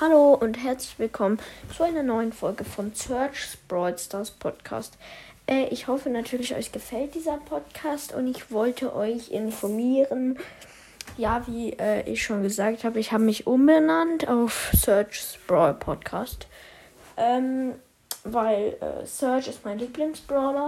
Hallo und herzlich willkommen zu einer neuen Folge von Search Brawl Stars Podcast. Äh, ich hoffe natürlich, euch gefällt dieser Podcast und ich wollte euch informieren. Ja, wie äh, ich schon gesagt habe, ich habe mich umbenannt auf Search Brawl Podcast. Ähm, weil äh, Search ist mein Lieblingsbrawler